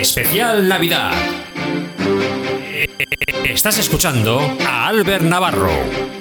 Especial Navidad. Eh, eh, estás escuchando a Albert Navarro.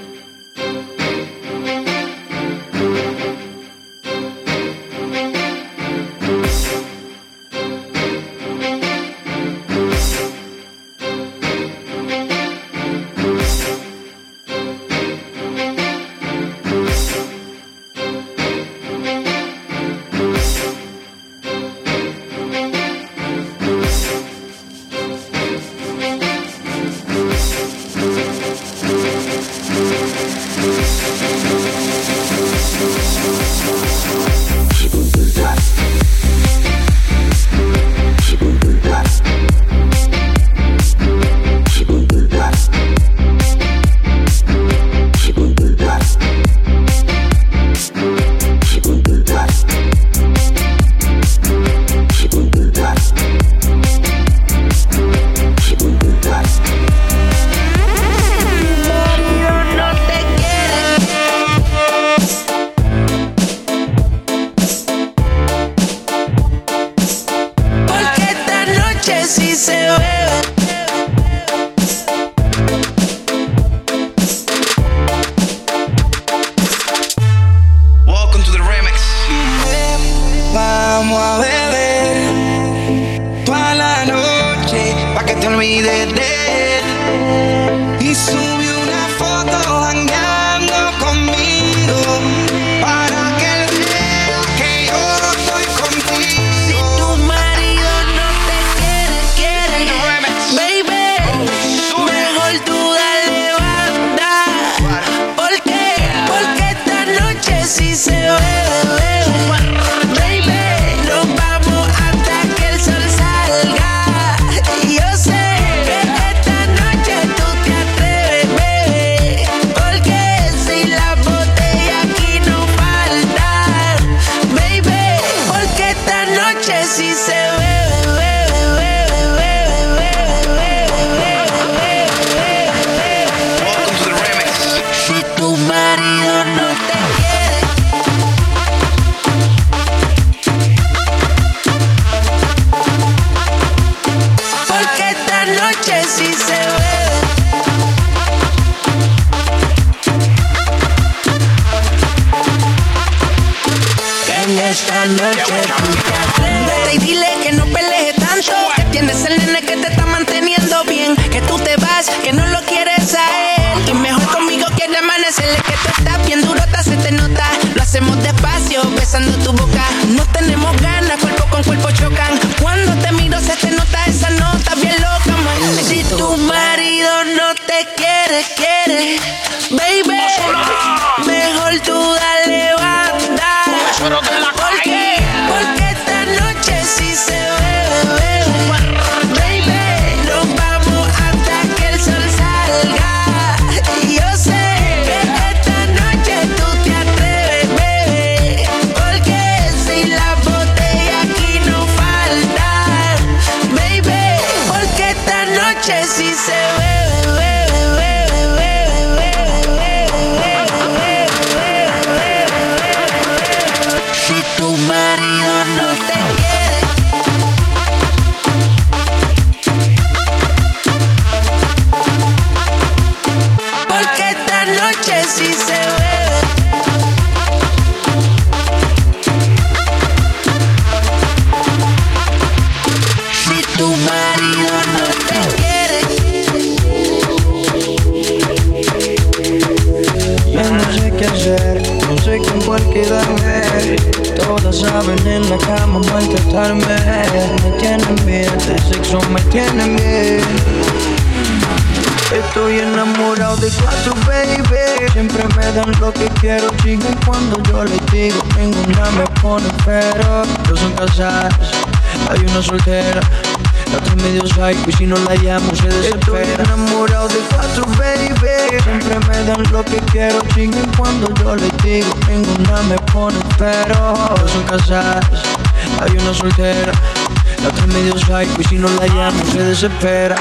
tu boca. No tenemos ganas, cuerpo con cuerpo chocan. Cuando te miro se te nota esa nota bien loca, man. Si tu marido no te quiere, quiere, baby llaman para Me tienen bien, de sexo me tiene bien. Estoy enamorado de cuatro, baby. Siempre me dan lo que quiero, chico cuando yo les digo Ninguna me pone pero Dos son casadas, hay una soltera la otra medio psycho y si no la llamo se desespera. Estoy enamorado de cuatro, baby. Siempre me dan lo que quiero Chinguen cuando yo les digo Ninguna me pone pero Dos son casadas hay una soltera, la otra medio psycho y si no la llamo se desespera.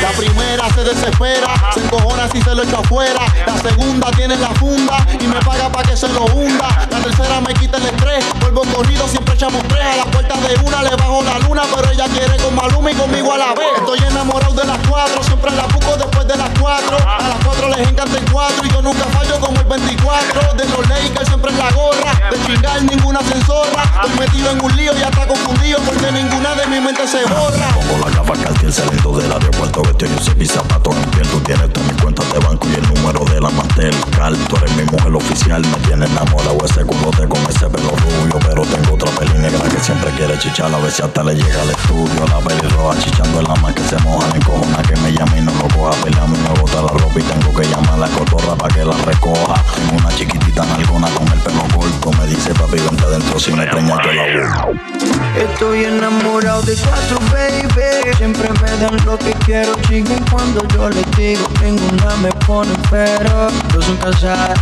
La primera se desespera, se encojona si se lo echa afuera. La segunda tiene la funda y me paga para que se lo hunda. La tercera me quita el estrés, vuelvo corrido, siempre echamos tres. A la puerta de una le bajo la luna, pero ella quiere con Maluma y conmigo a la vez. Estoy enamorado de las cuatro, siempre la busco después de las cuatro. A las cuatro les encanta el cuatro y yo nunca fallo como el 24. De los Lakers siempre en la gorra, de chingar ninguna censorra. Estoy metido en un lío y hasta confundido porque ninguna de mi mente se borra. Pongo la que el saliendo del aeropuerto Vestido yo sé mis zapatos en piel Tú tienes todas mis cuentas de banco y el número de la Mastercard Tú eres mi mujer oficial, me tienes enamorado ese culote con ese pelo rubio Pero tengo otra peli negra que siempre quiere chichar A ver si hasta le llega al estudio La peli roja chichando en la que se moja En cojona que me llame y no lo coja Pelea a mí me bota la ropa y tengo que llamar a la cotorra para que la recoja Tengo una chiquitita nalgona con el pelo corto Me dice papi vente adentro si me preñas yo la voy Estoy enamorado de cuatro, baby. Siempre me dan lo que quiero, chinguen cuando yo les digo. Ninguna me pone pero. Dos son casadas,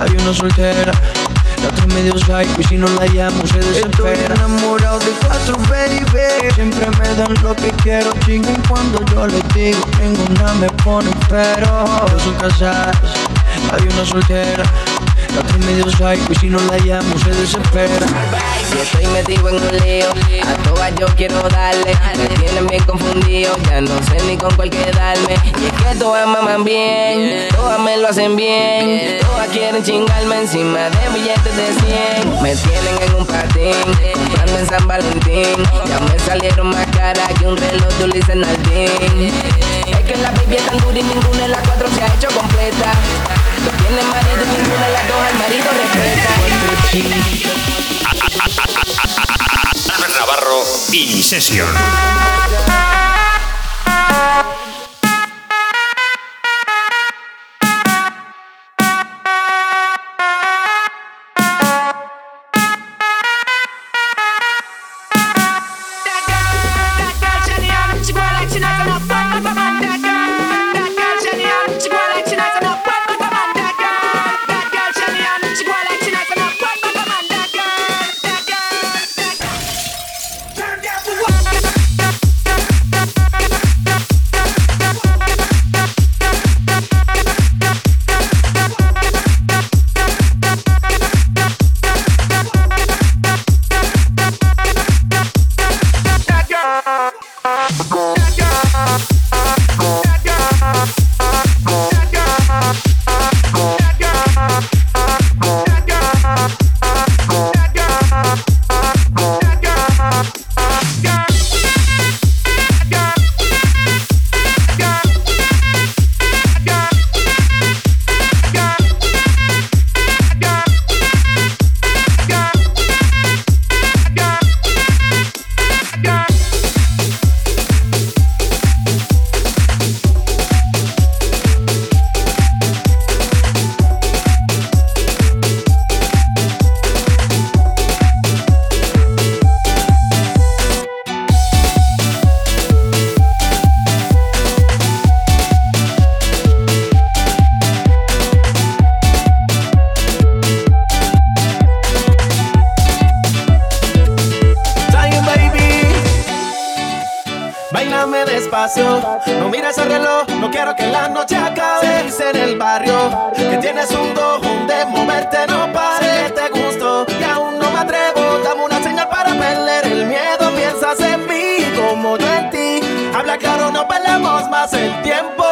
hay una soltera. La otra medio psycho y si no la llamo se desespera. Estoy enamorado de cuatro, baby. Siempre me dan lo que quiero, chinguen cuando yo les digo. Ninguna me pone pero. Dos son casadas, hay una soltera. Medio psycho y si no la llamo se desespera. Si estoy metido en un lío, a todas yo quiero darle. Me tienen bien confundido, ya no sé ni con cuál quedarme. Y es que todas maman bien, todas me lo hacen bien. Todas quieren chingarme encima de billetes de 100. Me tienen en un patín, comprando en San Valentín. Ya me salieron más caras que un reloj de Ulises Nardín. Es que la baby es tan dura y ninguna de las cuatro se ha hecho completa. No tiene marido ninguna de dos al marido respeta. Navarro In Session. No quiero que la noche acabe. Se dice en el barrio que tienes un don de moverte, no pare. Sé que te gusto y aún no me atrevo. Dame una señal para perder el miedo. Piensas en mí como yo en ti. Habla claro, no perdamos más el tiempo.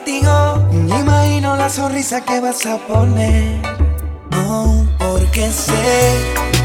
Contigo. Imagino la sonrisa que vas a poner. No, porque sé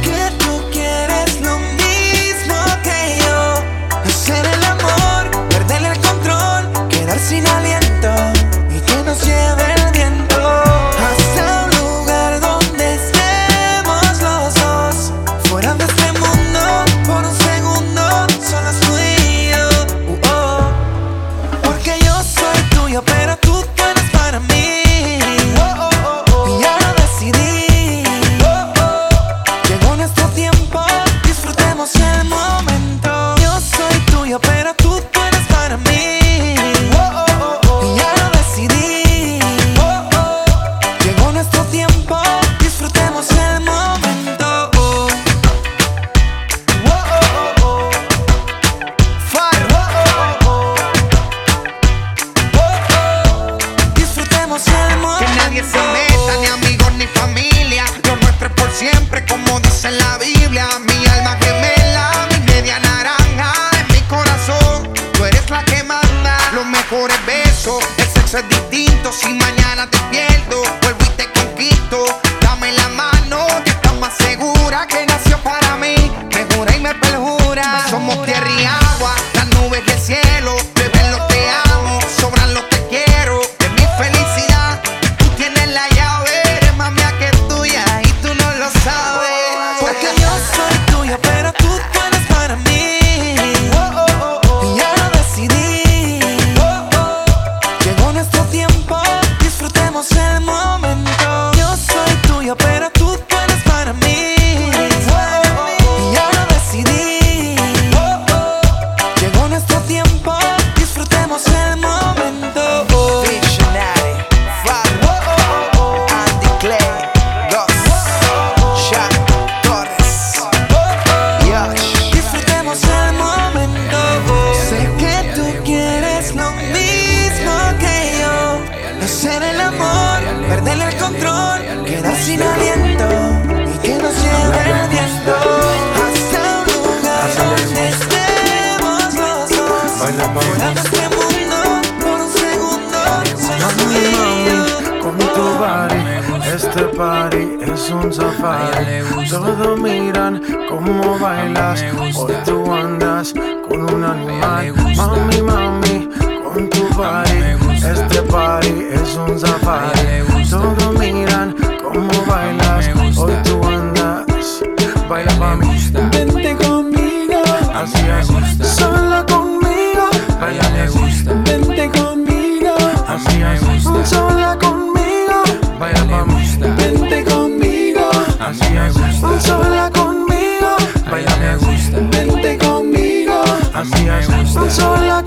Baila pa' mí. Vente conmigo. Así es. Sola conmigo. Baila así. Vente conmigo. Así es. Sola conmigo. Baila pa' mí. Vente conmigo. Así es. Sola conmigo. Baila así. Vente conmigo. Así es. Sola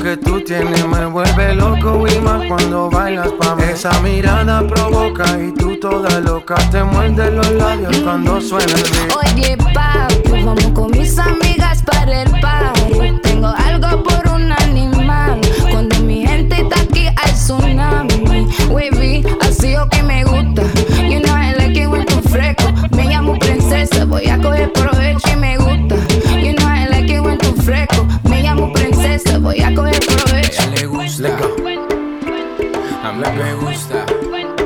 que tú tienes me vuelve loco y más cuando bailas pa' mí. Esa mirada provoca y tú toda loca te muerde los labios cuando suena el beat. Oye, papi, vamos con mis amigas para el party. Tengo algo por un animal. Cuando mi gente está aquí, hay tsunami. Wavy, así o que me gusta. Know I like it when tú fresco. Me llamo princesa, voy a coger provecho y me gusta. voy a coger provecho. A ella le gusta, a mí me gusta.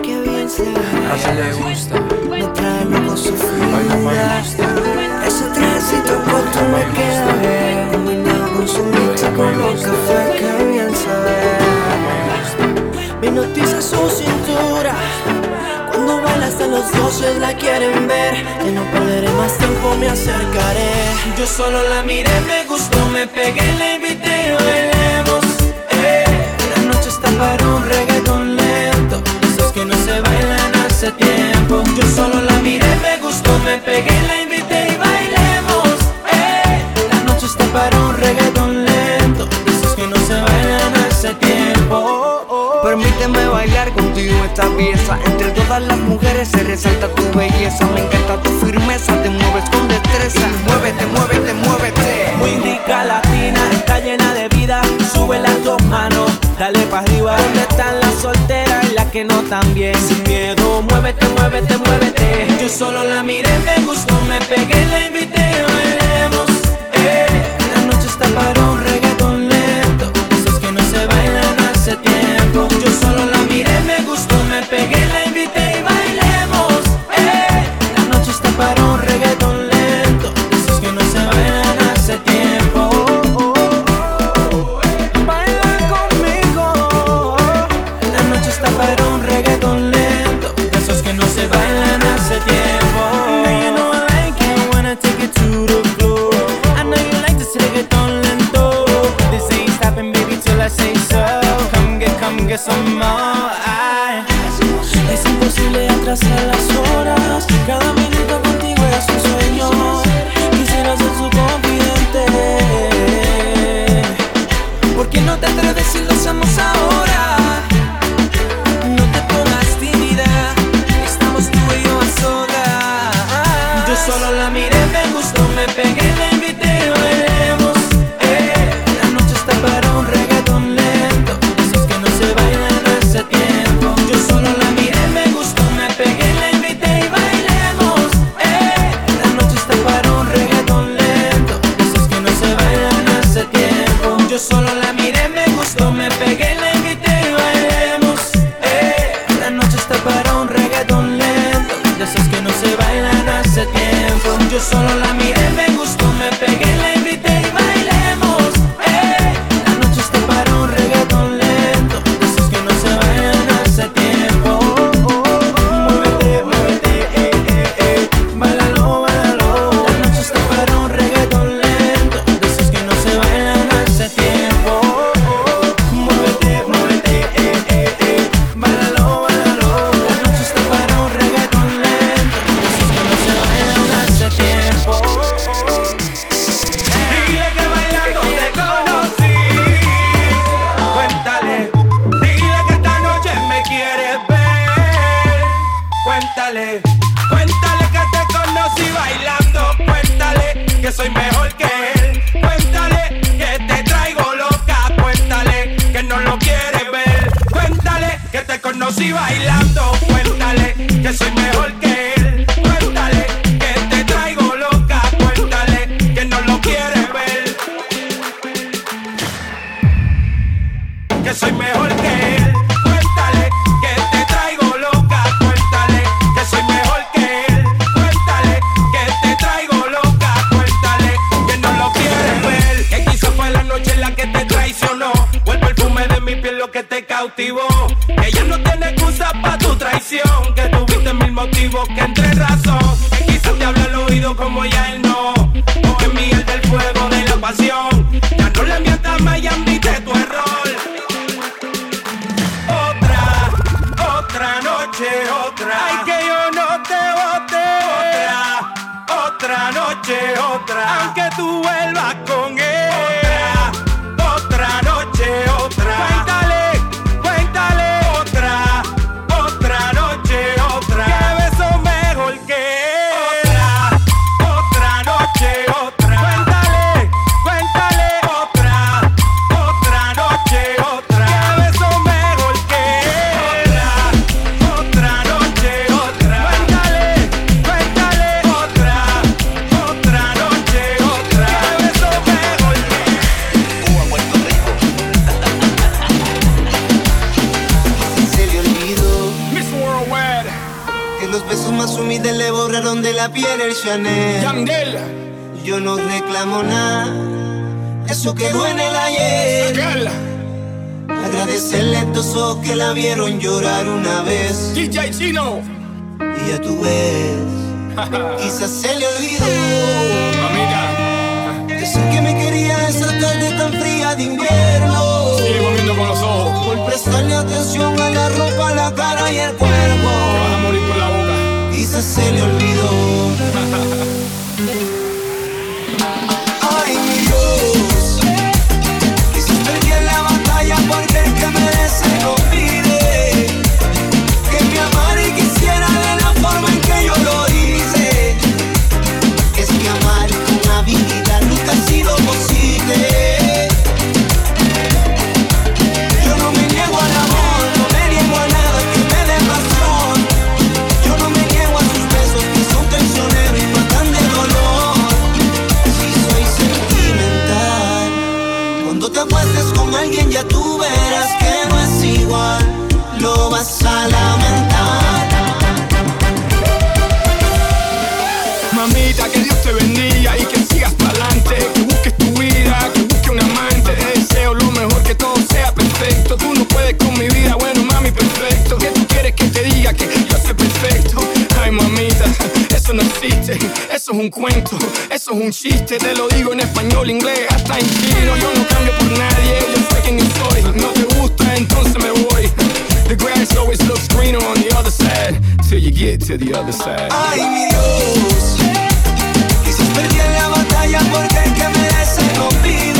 Qué bien se ve. A ella le gusta, me trae loco su vida. Ese tránsito corto me queda bien, combinado con su mixta con los cafés. Qué bien se ve. Me noticia su cintura. Cuando baila hasta los doces la quieren ver Que no perderé más tiempo, me acercaré Yo solo la miré, me gustó, me pegué, la invité eh, la noche está para un reggaeton lento, esos que no se bailan hace tiempo. Yo solo la miré, me gustó, me pegué, la invité y bailemos. Eh, la noche está para un reggaeton lento, esos que no se bailan hace tiempo. Permíteme bailar contigo esta pieza. Entre todas las mujeres se resalta tu belleza. Me encanta tu firmeza, te mueves con destreza. Muévete, muévete, muévete. Muy rica latina, está llena de vida. Sube las dos manos, dale pa' arriba. ¿Dónde están las solteras y las que no también? Sin miedo, muévete, muévete, muévete. Yo solo la miré, me gustó, me pegué, la invité, bailemos. Eh. La noche está para un regalo Yo solo la miré, me gustó, me pegué, la invité y bailemos. Eh. La noche está para la Pierre Chanel. Yandel. Yo no reclamo nada, eso quedó en el ayer. Agradecerle a estos ojos que la vieron llorar una vez. DJ Chino. Y ya tú ves, quizás se le olvidó. Oh, Amiga. Decir que me quería esa tarde tan fría de invierno. Sigue volviendo con los ojos. Por prestarle atención a la ropa, la cara y el cuerpo. Que vas a morir pues se le olvidó. Eso es un cuento, eso es un chiste. Te lo digo en español, inglés, hasta en chino. Yo no cambio por nadie, yo sé quién soy. No te gusta, entonces me voy. The grass always looks greener on the other side. Till you get to the other side. Ay, mi Dios. Quizás perdí la batalla porque el que merece no.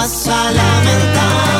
vas a lamentar.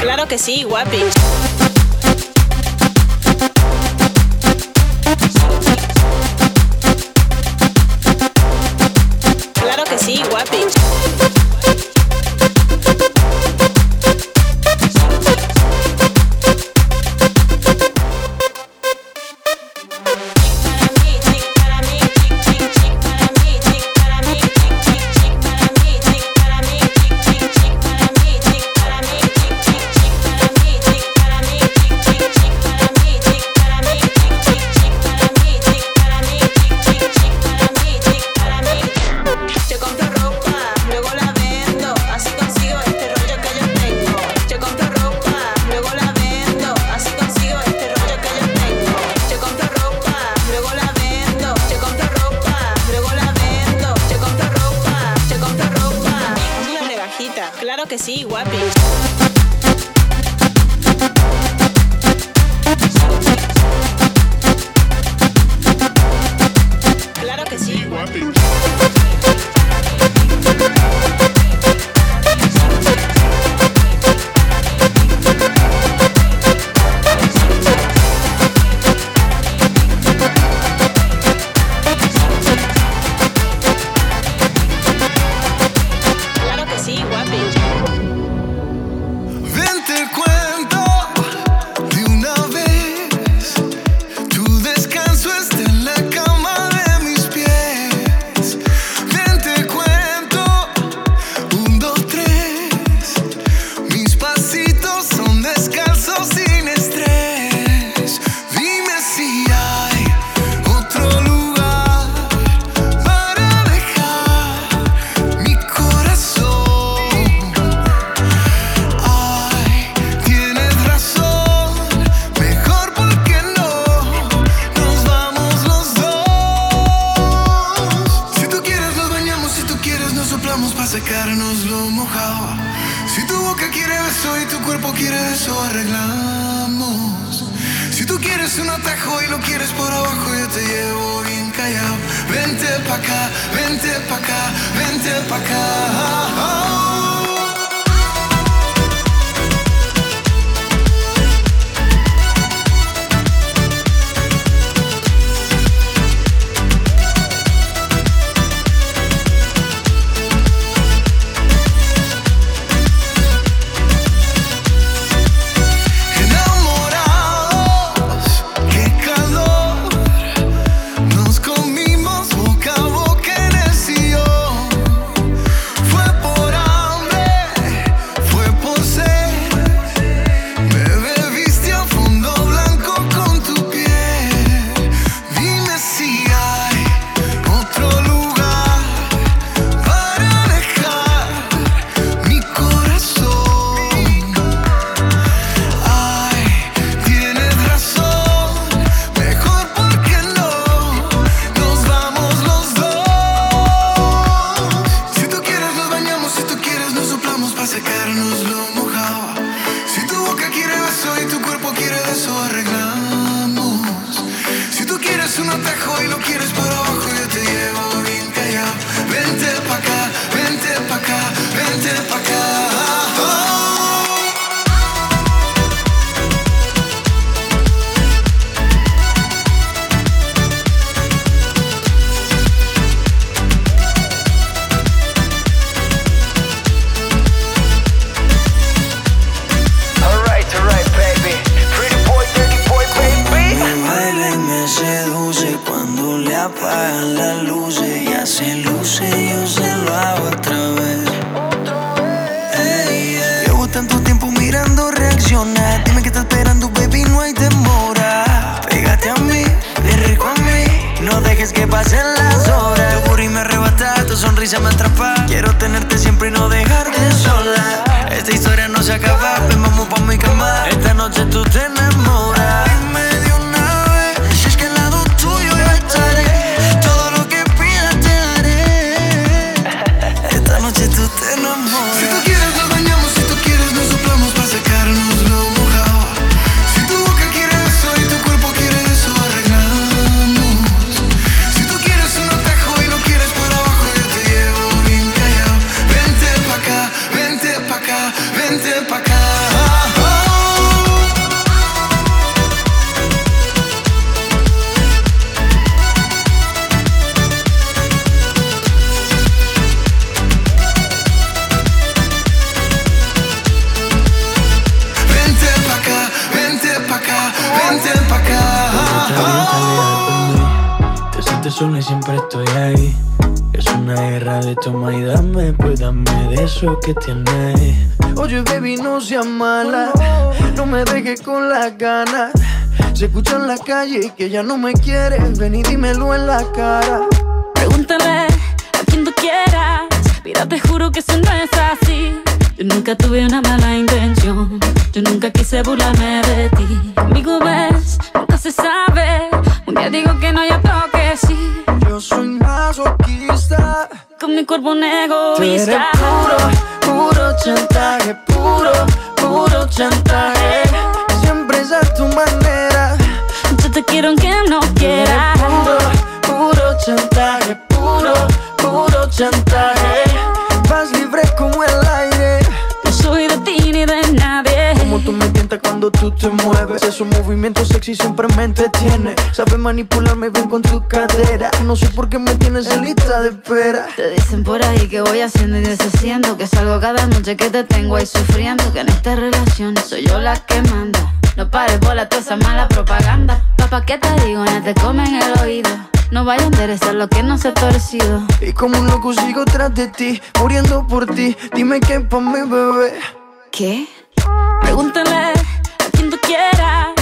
Claro que sí, guapi. Que tienes. Oye, baby, no seas mala. No me dejes con las ganas. Se escucha en la calle que ya no me quieres. Ven y dímelo en la cara. Pregúntale a quien tú quieras. Mira, te juro que eso no es así. Yo nunca tuve una mala intención. Yo nunca quise burlarme de ti. Conmigo ves, nunca se sabe. Un día digo que no, ya toque sí. Yo soy masoquista. Con mi cuerpo un egoísta. Me entretiene. Sabes manipularme bien con tu cadera. No sé por qué me tienes en lista de espera. Te dicen por ahí que voy haciendo y deshaciendo Que salgo cada noche que te tengo ahí sufriendo Que en esta relación soy yo la que manda No pares bola toda esa mala propaganda Papá, ¿qué te digo? Ya te comen el oído No vaya a interesar lo que no se ha torcido Y como un loco sigo tras de ti, muriendo por ti. Dime qué pa' mi bebé. ¿Qué? Pregúntale a quien tú quieras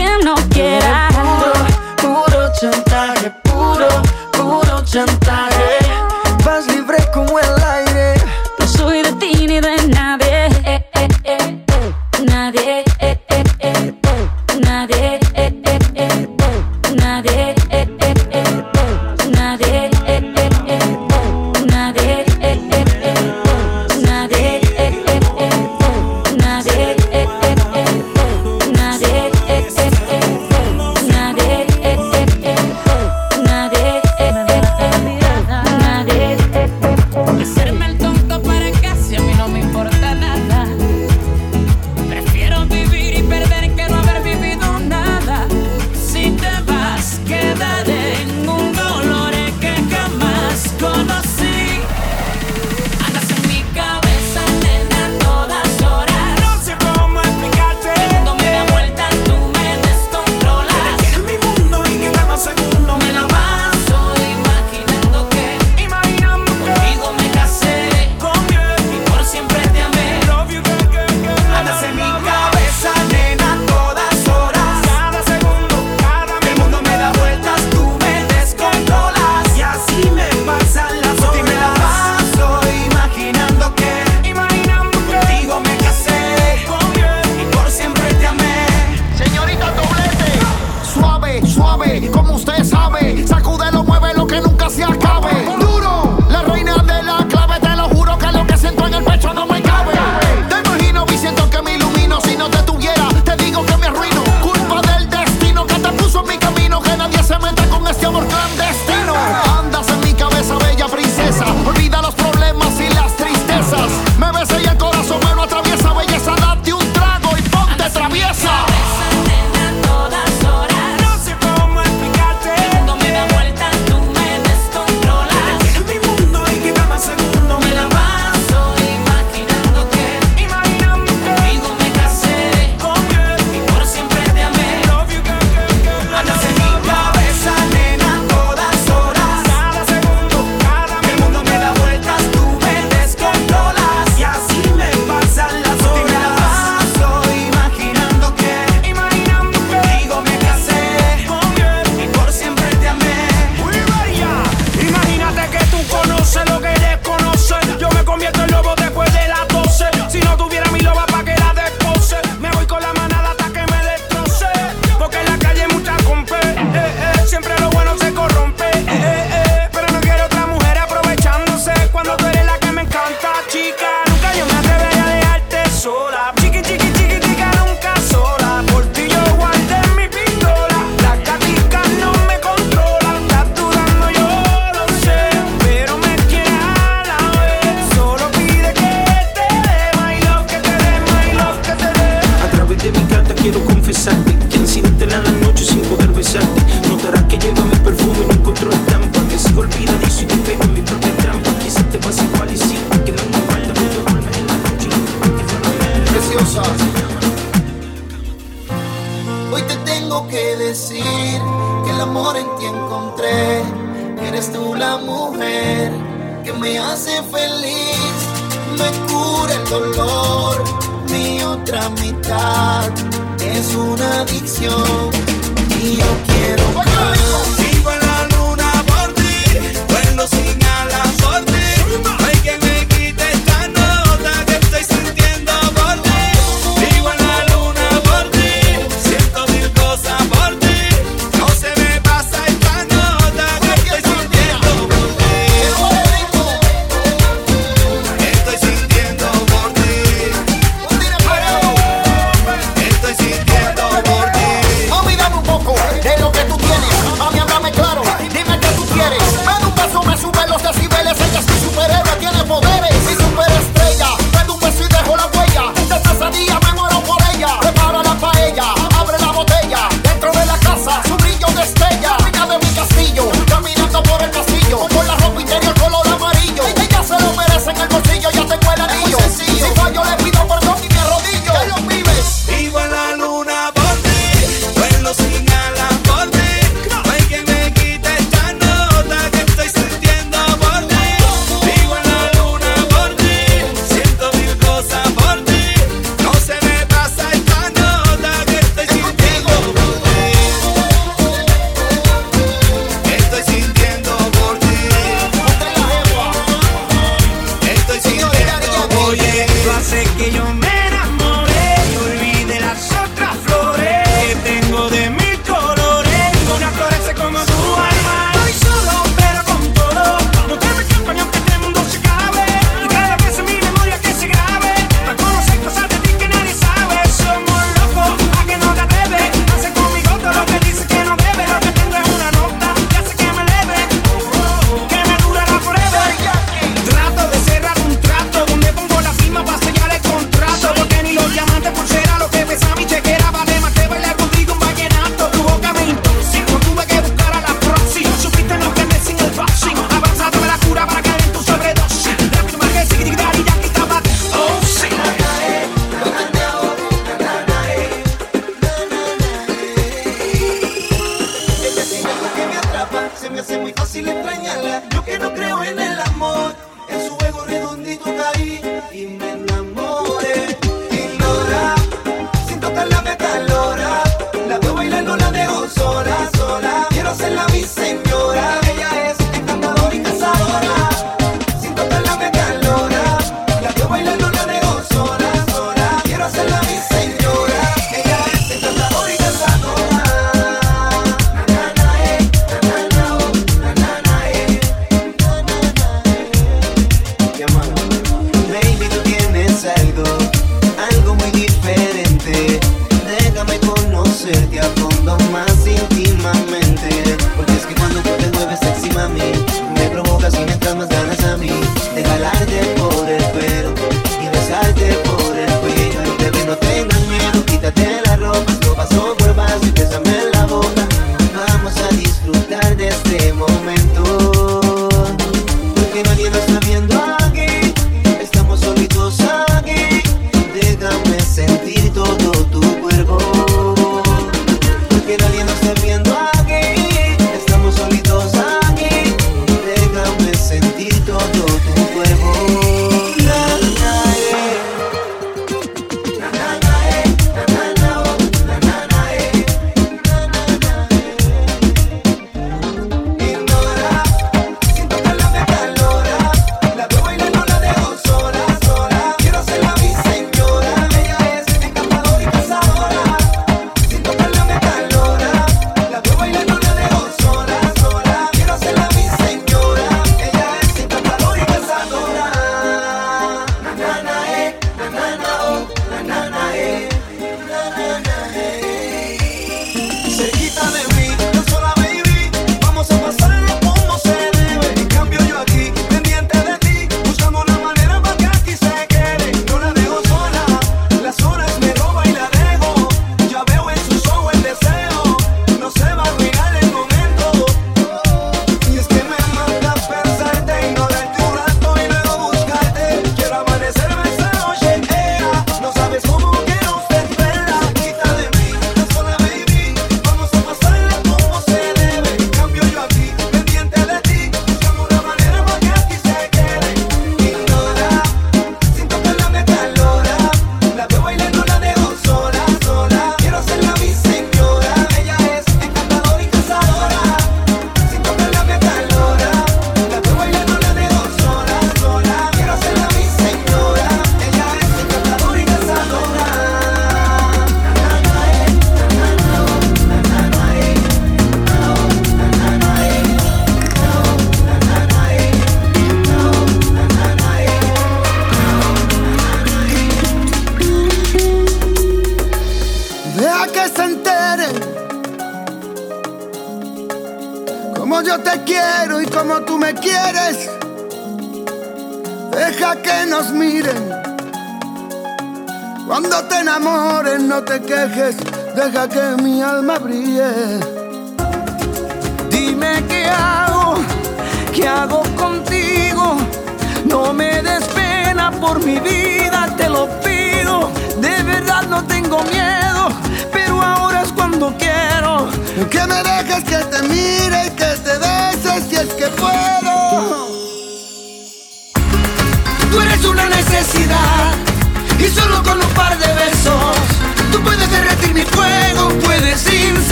உலகமே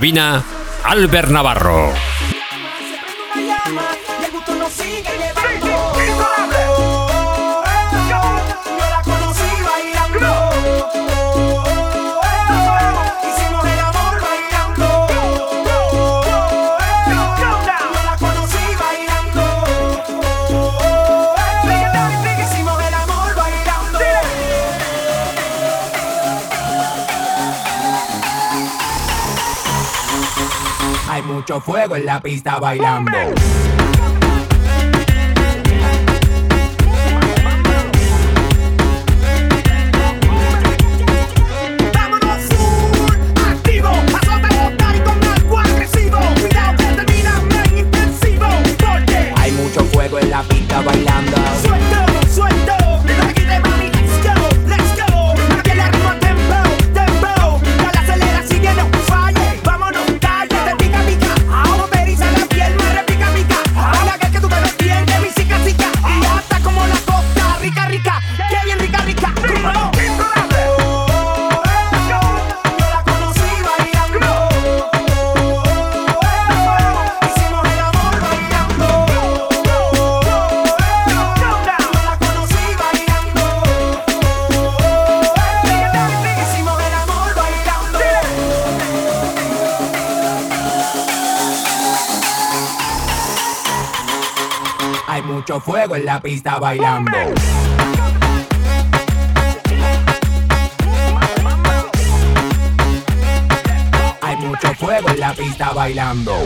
cabina, Albert Navarro. fuego en la pista bailando. pista bailando. Hay mucho fuego en la pista bailando.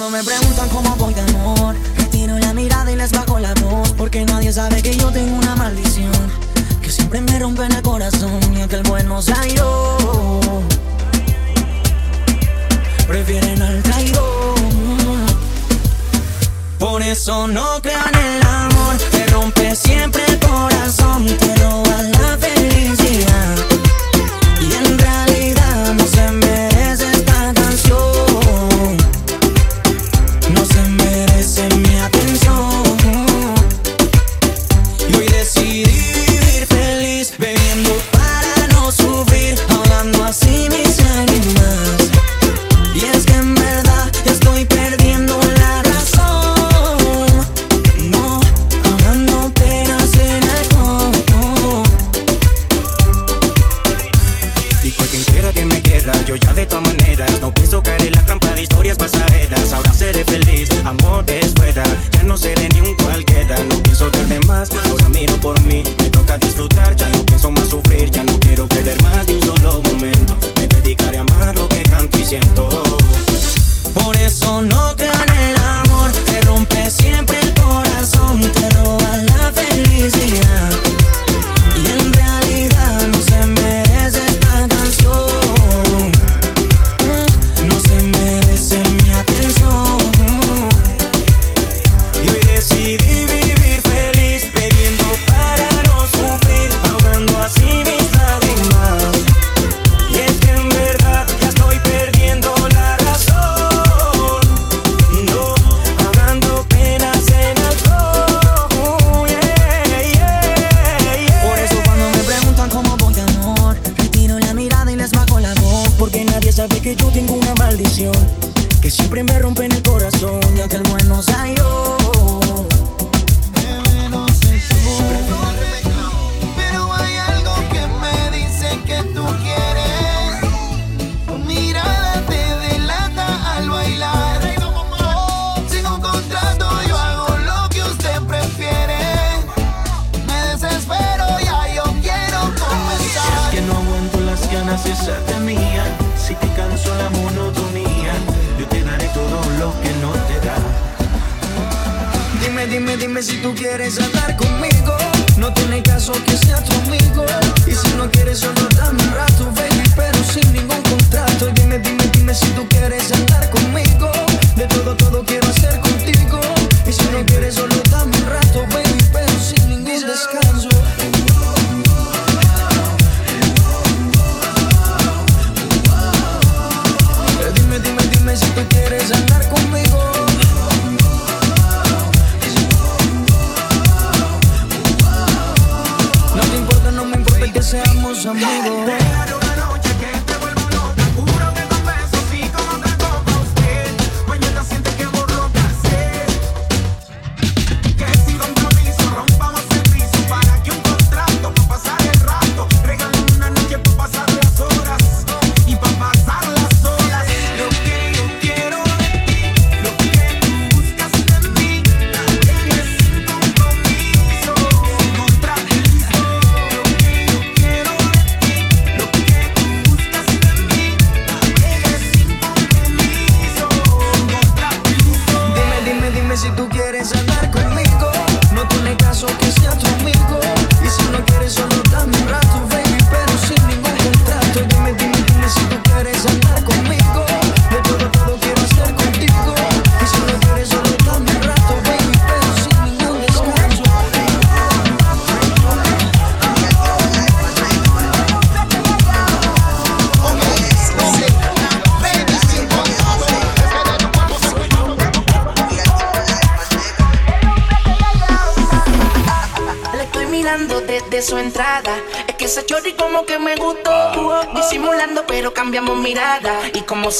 cuando me prendo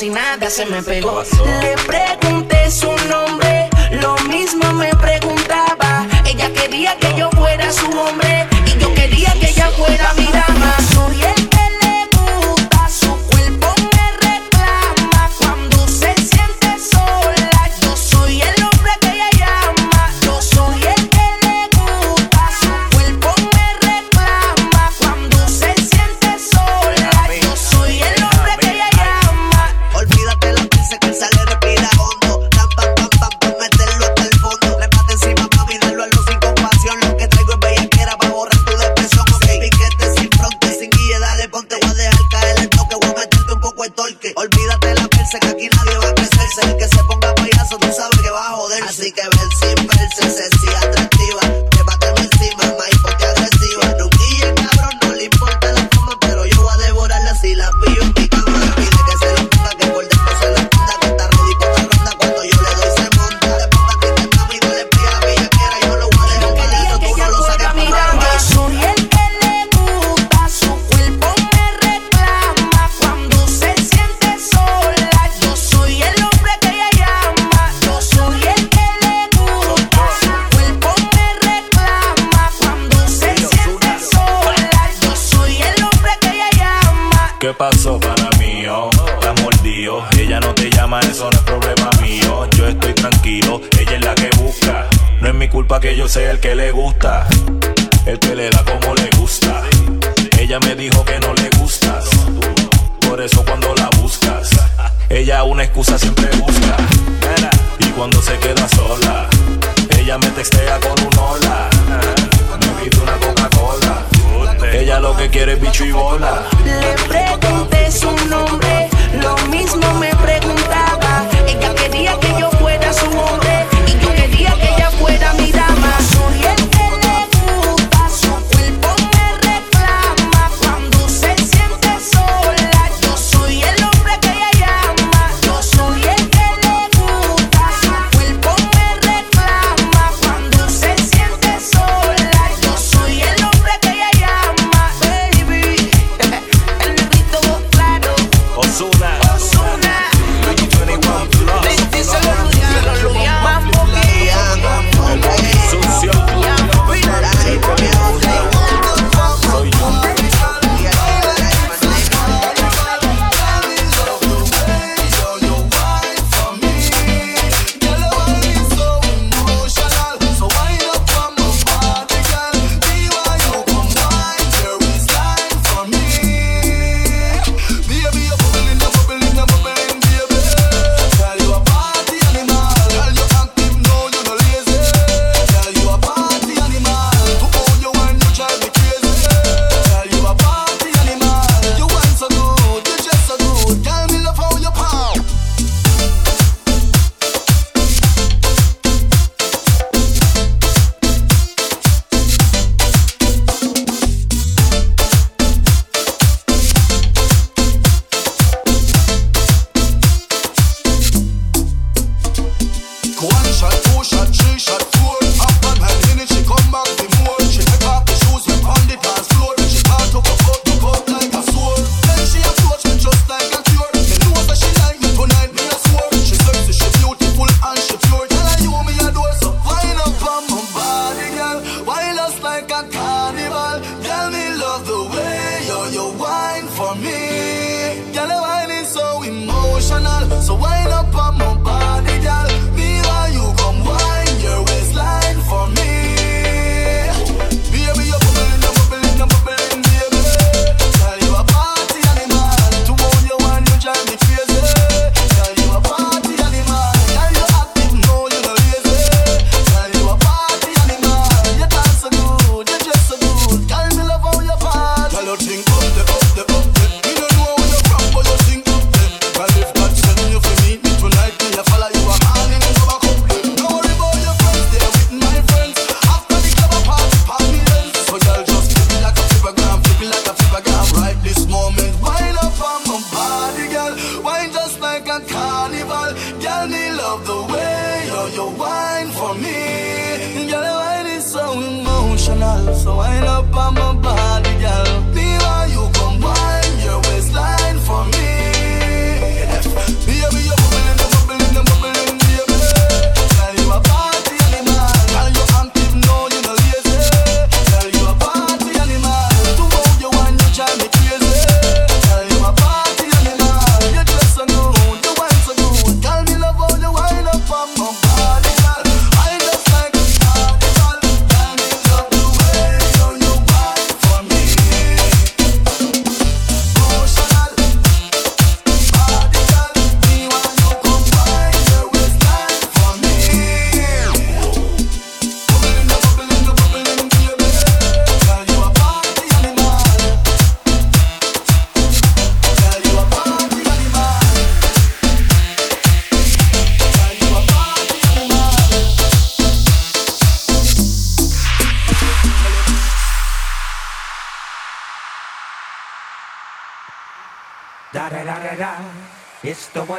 si nada se me pegó. como le gusta. Ella me dijo que no le gustas. Por eso cuando la buscas, ella una excusa siempre busca. Y cuando se queda sola, ella me textea con un hola. Me pide una Coca-Cola. Ella lo que quiere es bicho y bola. Le pregunté su nombre, lo mismo me preguntaba. Ella quería que yo fuera su hombre.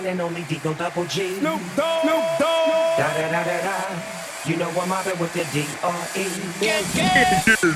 one and only Deco Double G. No, Dogg. no, Dogg. Da da da da da. You know I'm mobbing with the D R E. Yeah, yeah.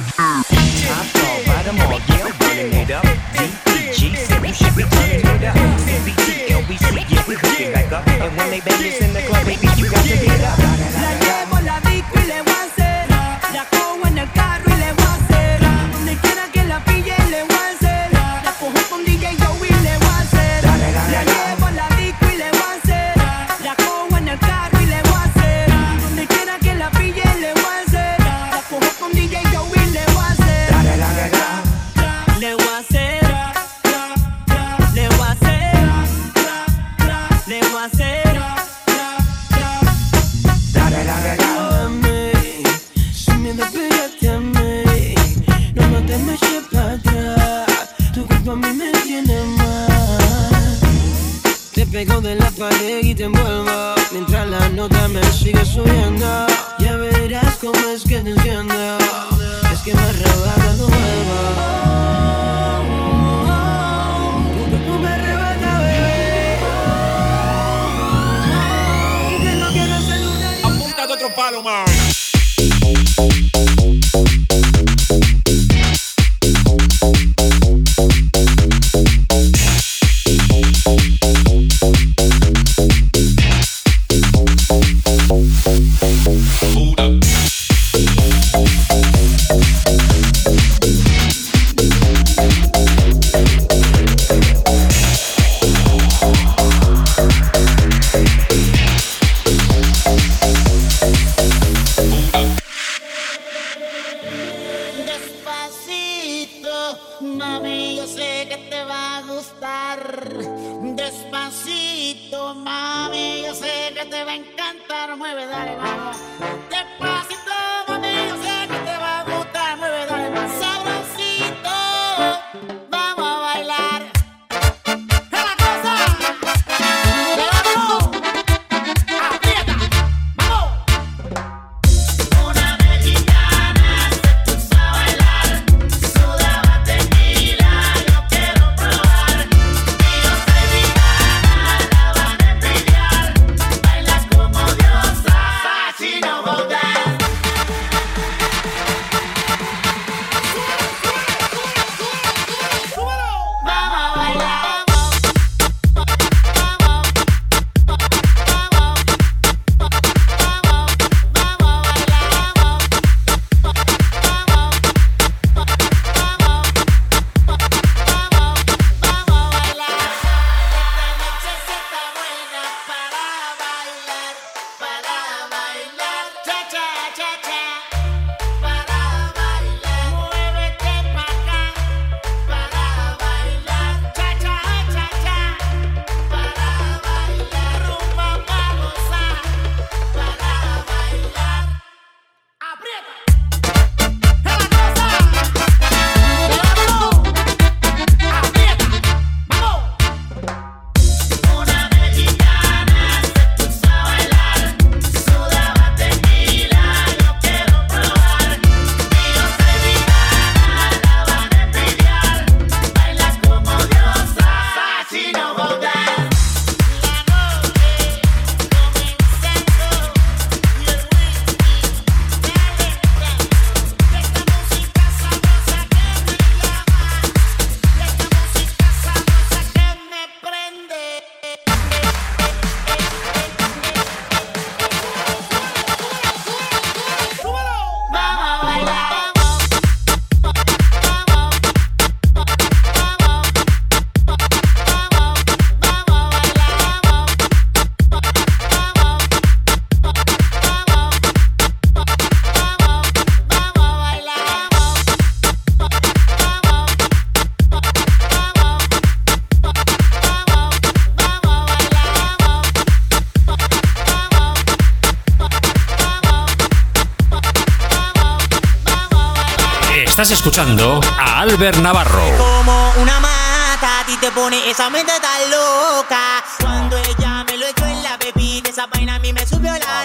Estás escuchando a Albert Navarro. Como una mata, a ti te pone esa mente tan loca. Cuando ella me lo echó en la bebida, esa vaina a mí me subió la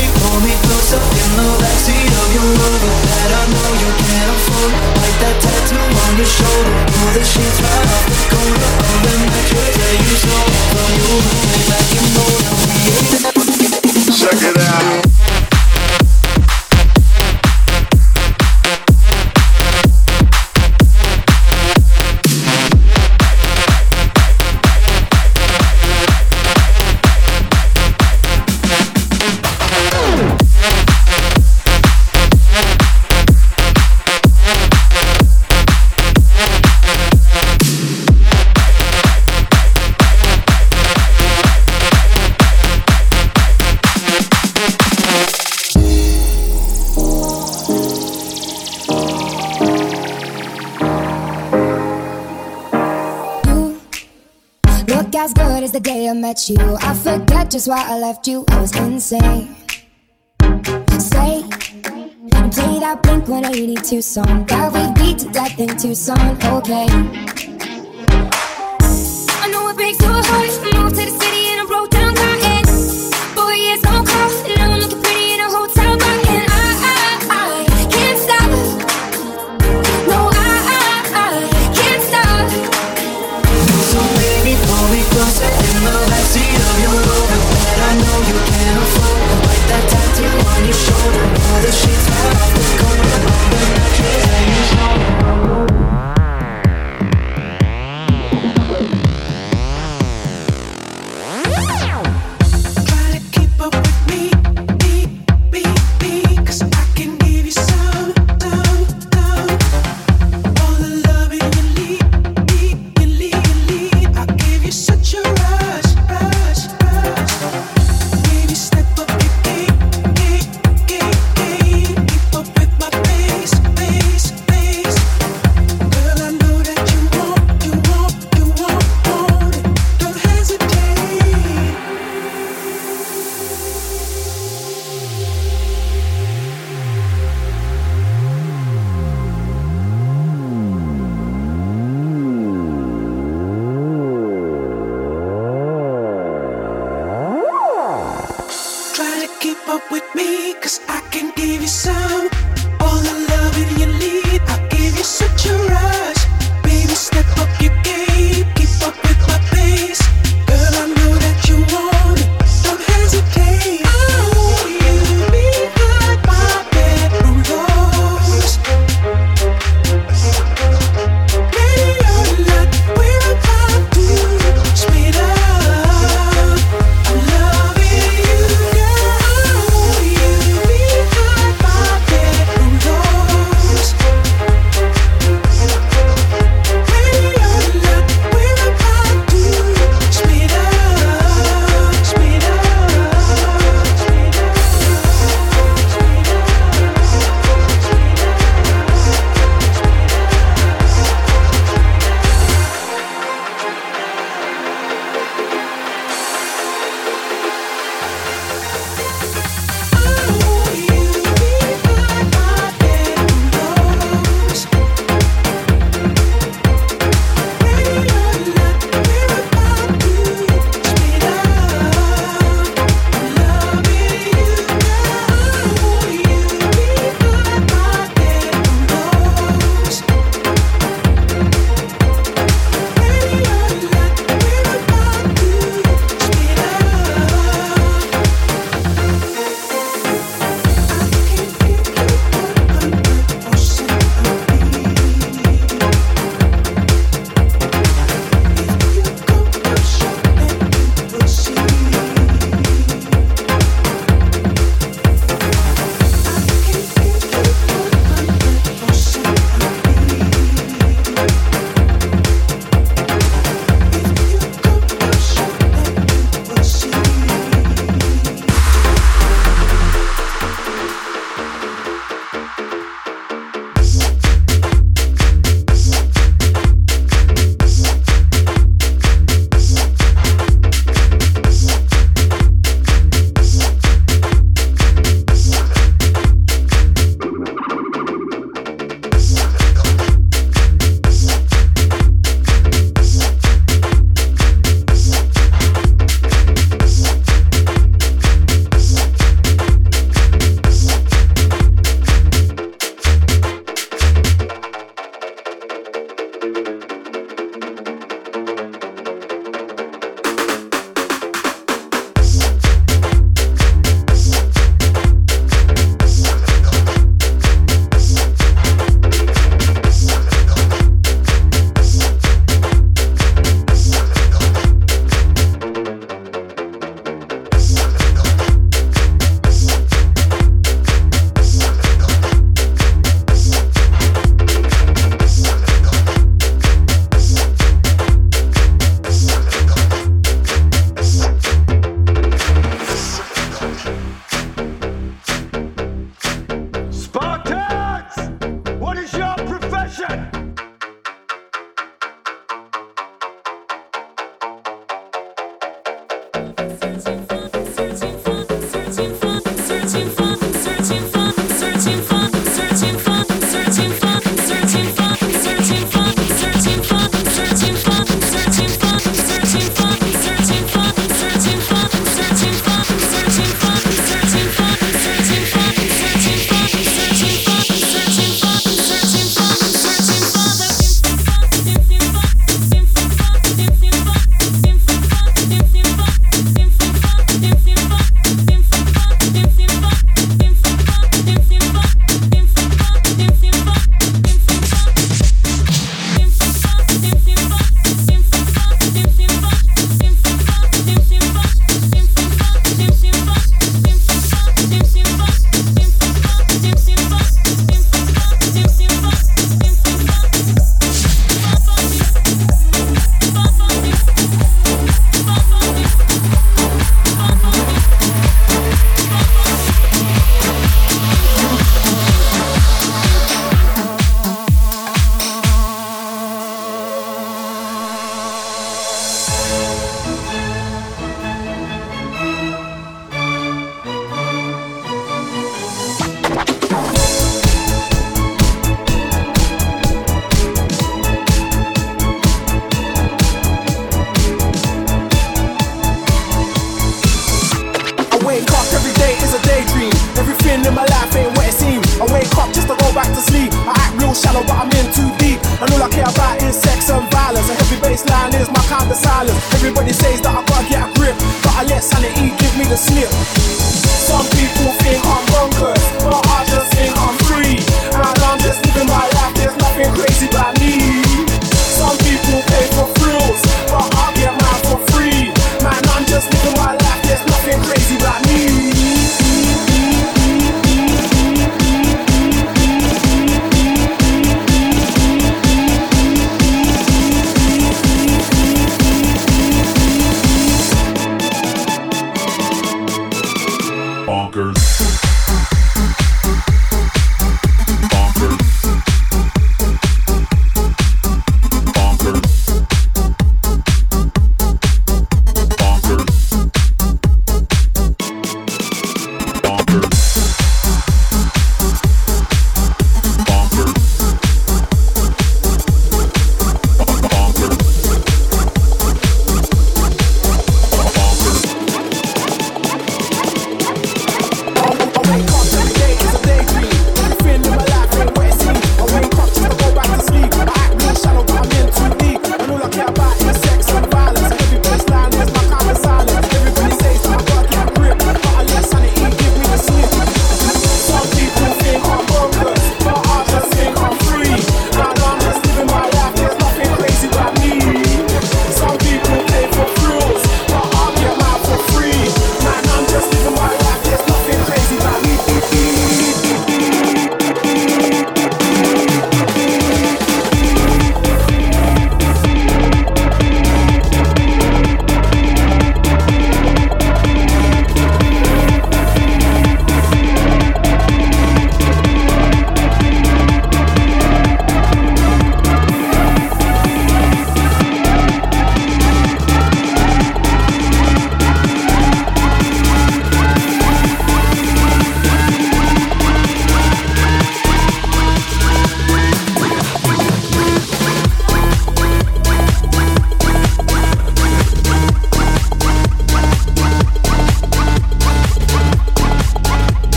me closer in the backseat of your Rover that I know you can't afford. Like that tattoo on your shoulder, pull the sheets right off the corner of the mattress that you stole from your roommate back in Boulder. Check it out. just why I left you. I was insane. Say, play that Blink 182 song that we beat to death in Tucson. Okay.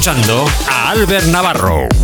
Escuchando a Albert Navarro.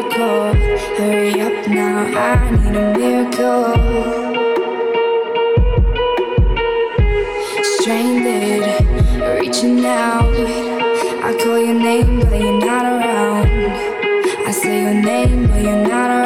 Hurry up now, I need a miracle. Stranded, reaching out. I call your name, but you're not around. I say your name, but you're not around.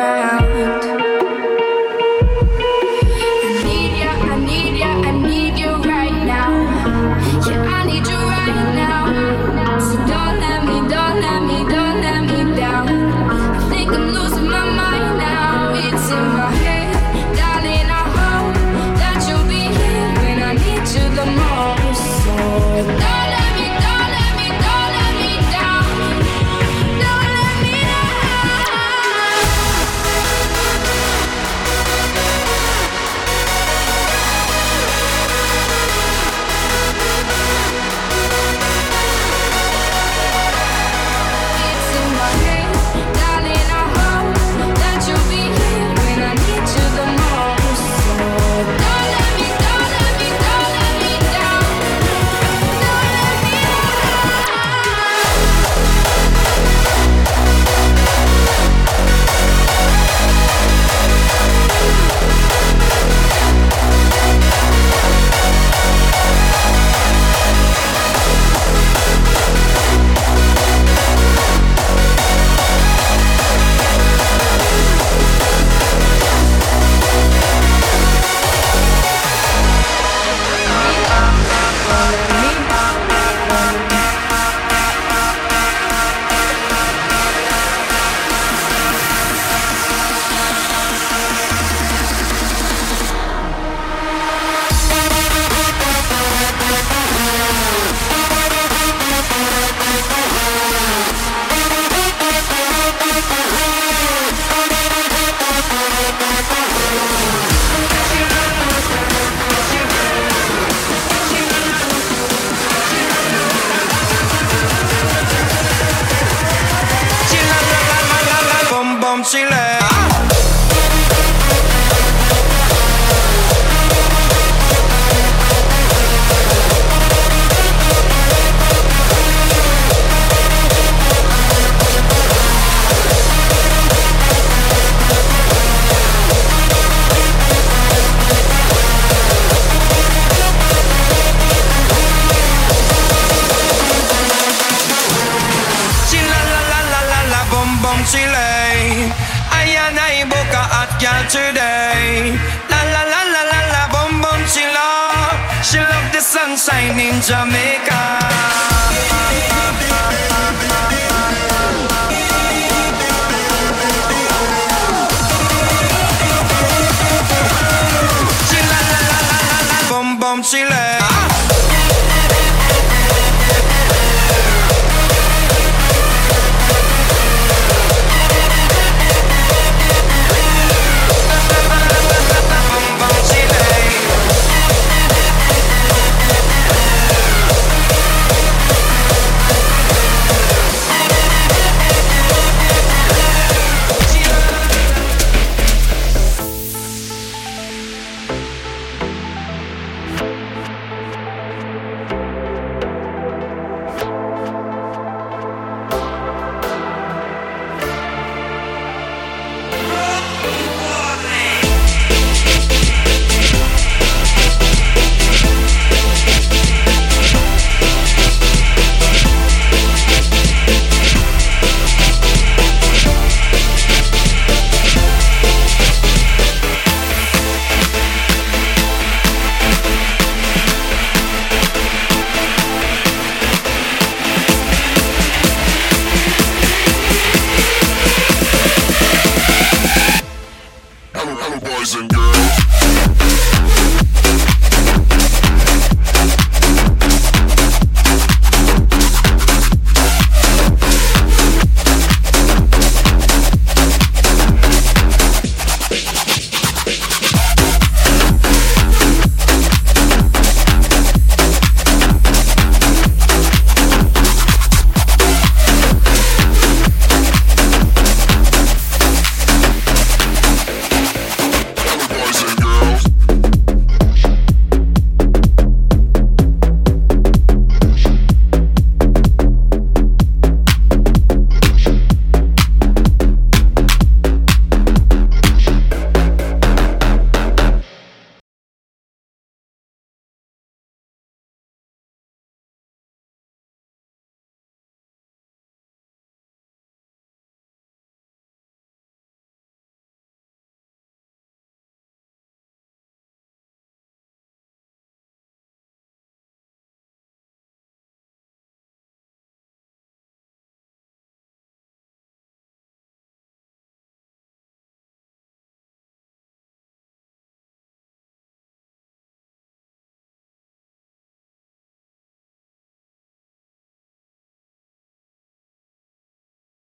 sailin' jamaica